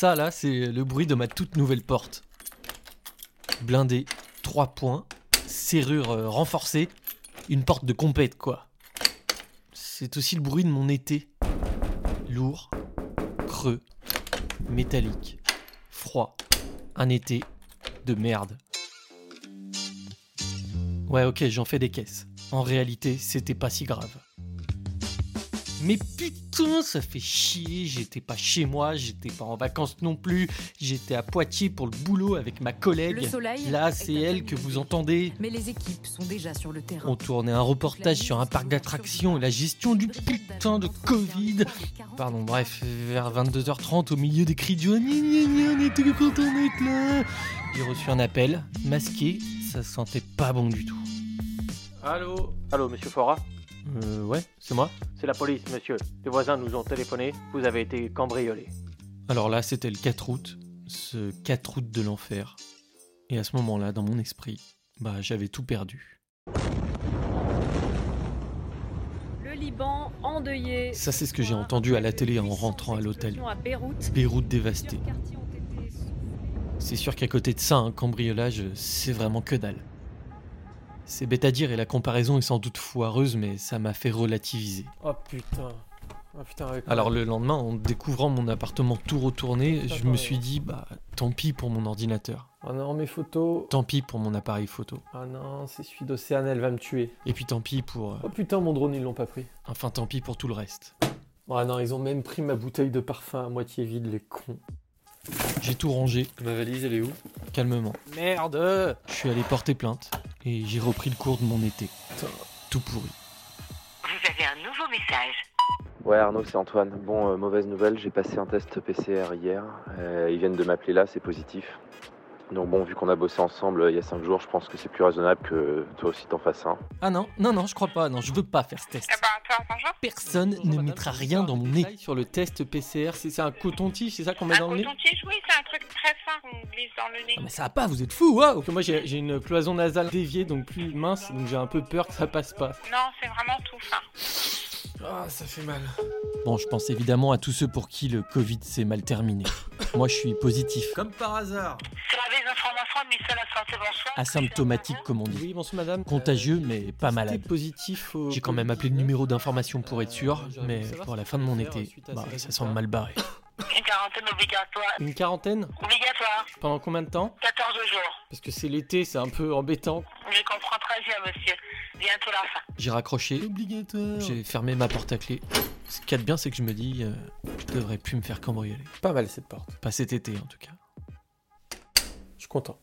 Ça là, c'est le bruit de ma toute nouvelle porte. Blindée, 3 points, serrure euh, renforcée, une porte de compète quoi. C'est aussi le bruit de mon été. Lourd, creux, métallique, froid. Un été de merde. Ouais ok, j'en fais des caisses. En réalité, c'était pas si grave. Mais putain, ça fait chier, j'étais pas chez moi, j'étais pas en vacances non plus, j'étais à Poitiers pour le boulot avec ma collègue. Le soleil Là, est c'est elle que vous entendez. Mais les équipes sont déjà sur le terrain. On tournait un reportage sur un parc d'attractions et la gestion du putain de Covid. Pardon, bref, vers 22h30, au milieu des cris du on était content d'être là. J'ai reçu un appel, masqué, ça sentait pas bon du tout. Allô? Allô, monsieur Fora? Euh, ouais, c'est moi. C'est la police, monsieur. Les voisins nous ont téléphoné. Vous avez été cambriolé. Alors là, c'était le 4 août, ce 4 août de l'enfer. Et à ce moment-là, dans mon esprit, bah j'avais tout perdu. Le Liban endeuillé. Ça, c'est ce que j'ai entendu à la télé en rentrant à l'hôtel. À Beyrouth. Beyrouth dévastée. C'est sûr qu'à côté de ça, un cambriolage, c'est vraiment que dalle. C'est bête à dire et la comparaison est sans doute foireuse, mais ça m'a fait relativiser. Oh putain. Oh putain, ouais, quand Alors le lendemain, en découvrant mon appartement tout retourné, Putain, je me suis dit, bah tant pis pour mon ordinateur, Oh non, mes photos. tant pis pour mon appareil photo, Ah non, c'est celui d'Océane, elle va me tuer. et puis tant pis pour... euh, Oh putain, mon drone, ils l'ont pas pris. Enfin tant pis pour tout le reste. Ah non, ils ont même pris ma bouteille de parfum à moitié vide, les cons. J'ai tout rangé, Ma valise, elle est où? Calmement. Merde Je suis allé porter plainte, et j'ai repris le cours de mon été. Putain. Tout pourri. Vous avez un nouveau message. Ouais Arnaud, c'est Antoine. Bon, euh, mauvaise nouvelle, j'ai passé un test PCR hier. Euh, ils viennent de m'appeler là, c'est positif. Donc bon, vu qu'on a bossé ensemble euh, il y a 5 jours, je pense que c'est plus raisonnable que toi aussi t'en fasses un. Ah non, non, non, je crois pas, non, je veux pas faire ce test. Eh ben. Personne Bonjour, ne madame, mettra rien dans mon nez. Sur le test PCR, c'est un coton-tige, c'est ça qu'on met Un dans le nez coton-tige, oui, c'est un truc très fin qu'on glisse dans le nez. Ah, mais ça va pas, vous êtes fous, waouh Parce que moi j'ai j'ai une cloison nasale déviée, donc plus mince, donc j'ai un peu peur que ça passe pas. Non, c'est vraiment tout fin. Ah, ça fait mal. Bon, je pense évidemment à tous ceux pour qui le Covid s'est mal terminé. Moi, je suis positif, Comme par hasard. Asymptomatique comme on dit. Oui, bonsoir madame. Contagieux, mais pas malade. positif au J'ai quand même appelé le numéro d'information pour être sûr, mais pour la fin de mon été, bah, ça semble mal barré. Une quarantaine obligatoire. Une quarantaine Obligatoire. Pendant combien de temps 14 jours. Parce que c'est l'été, c'est un peu embêtant. Je comprends très bien, monsieur. Bientôt la fin. J'ai raccroché, Obligatoire. j'ai fermé ma porte à clé. Ce qu'il y a de bien, c'est que je me dis, euh, je devrais plus me faire cambrioler. Pas mal cette porte. Pas cet été, en tout cas. Je suis content.